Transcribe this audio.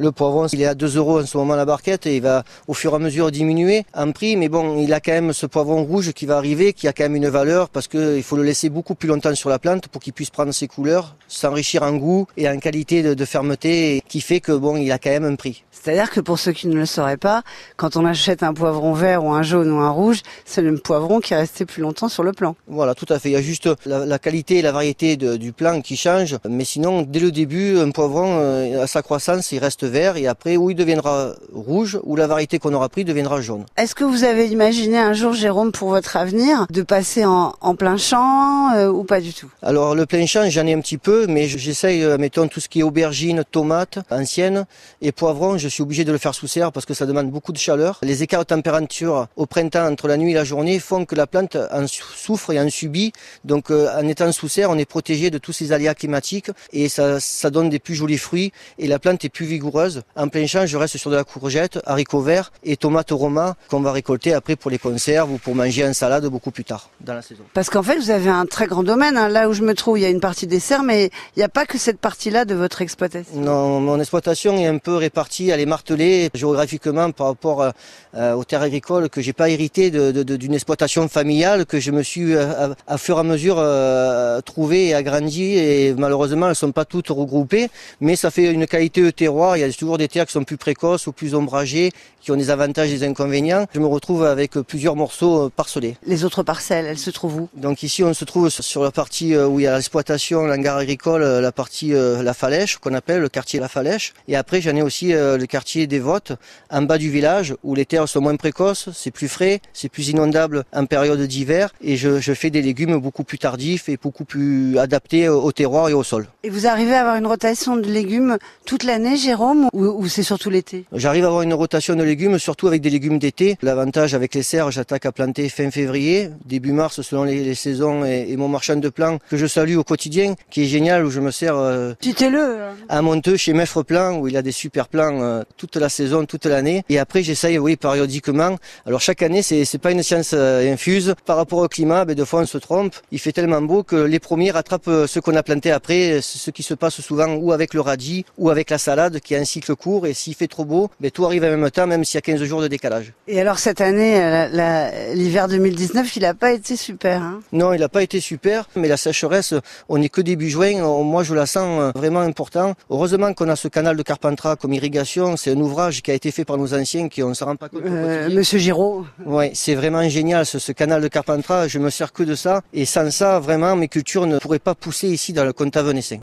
Le poivron, il est à 2 euros en ce moment la barquette et il va au fur et à mesure diminuer en prix. Mais bon, il a quand même ce poivron rouge qui va arriver, qui a quand même une valeur parce qu'il faut le laisser beaucoup plus longtemps sur la plante pour qu'il puisse prendre ses couleurs, s'enrichir en goût et en qualité de, de fermeté, qui fait que bon, il a quand même un prix. C'est-à-dire que pour ceux qui ne le sauraient pas, quand on achète un poivron vert ou un jaune ou un rouge, c'est le poivron qui est resté plus longtemps sur le plan. Voilà, tout à fait. Il y a juste la, la qualité et la variété de, du plant qui changent. Mais sinon, dès le début, un poivron, euh, à sa croissance, il reste vert et après, ou il deviendra rouge, ou la variété qu'on aura pris deviendra jaune. Est-ce que vous avez imaginé un jour, Jérôme, pour votre avenir, de passer en, en plein champ euh, ou pas du tout? Alors, le plein champ, j'en ai un petit peu, mais j'essaye, euh, mettons, tout ce qui est aubergine, tomates, anciennes et poivrons, je suis obligé de le faire sous serre parce que ça demande beaucoup de chaleur. Les écarts de température au printemps entre la nuit et la journée font que la plante en souffre et en subit. Donc euh, en étant sous serre, on est protégé de tous ces aléas climatiques et ça, ça donne des plus jolis fruits et la plante est plus vigoureuse. En plein champ, je reste sur de la courgette, haricots verts et tomates roma qu'on va récolter après pour les conserves ou pour manger en salade beaucoup plus tard dans la saison. Parce qu'en fait, vous avez un très grand domaine. Hein. Là où je me trouve, il y a une partie dessert, mais il n'y a pas que cette partie-là de votre exploitation. Non, mon exploitation est un peu répartie, elle est martelée géographiquement par rapport euh, aux terres agricoles que j'ai pas hérité d'une de, de, exploitation familiale que je me suis euh, à, à fur et à mesure euh, trouvé et agrandi et malheureusement elles sont pas toutes regroupées mais ça fait une qualité de terroir il y a toujours des terres qui sont plus précoces ou plus ombragées qui ont des avantages et des inconvénients. Je me retrouve avec plusieurs morceaux euh, parcelés. Les autres parcelles elles se trouvent où? Donc ici on se trouve sur la partie euh, où il y a l'exploitation l'hangar agricole la partie la Falèche qu'on appelle le quartier la Falèche. Et après j'en ai aussi le quartier des Votes en bas du village où les terres sont moins précoces c'est plus frais c'est plus inondable en période d'hiver. Et je, je, fais des légumes beaucoup plus tardifs et beaucoup plus adaptés au terroir et au sol. Et vous arrivez à avoir une rotation de légumes toute l'année, Jérôme, ou, ou c'est surtout l'été J'arrive à avoir une rotation de légumes, surtout avec des légumes d'été. L'avantage avec les serres, j'attaque à planter fin février, début mars selon les, les saisons et, et, mon marchand de plants que je salue au quotidien, qui est génial, où je me sers euh, le à Monteux chez Maître Plan, où il a des super plants euh, toute la saison, toute l'année. Et après, j'essaye, oui, périodiquement. Alors chaque année, c'est c'est pas une science euh, infuse. Par rapport au climat, ben, deux fois on se trompe. Il fait tellement beau que les premiers rattrapent euh, ce qu'on a planté après, ce qui se passe souvent ou avec le radis ou avec la salade qui a un cycle court. Et s'il fait trop beau, ben, tout arrive en même temps, même s'il y a 15 jours de décalage. Et alors cette année, euh, l'hiver 2019, il n'a pas été super. Hein? Non, il n'a pas été super, mais la sécheresse, on n'est que début juin. Moi, je la sens vraiment important. Heureusement qu'on a ce canal de Carpentras comme irrigation. C'est un ouvrage qui a été fait par nos anciens, qui on ne se rend pas compte. Euh, Monsieur Giraud. Oui, c'est vraiment génial ce, ce, canal de Carpentras. Je me sers que de ça. Et sans ça, vraiment, mes cultures ne pourraient pas pousser ici dans le comté venessin.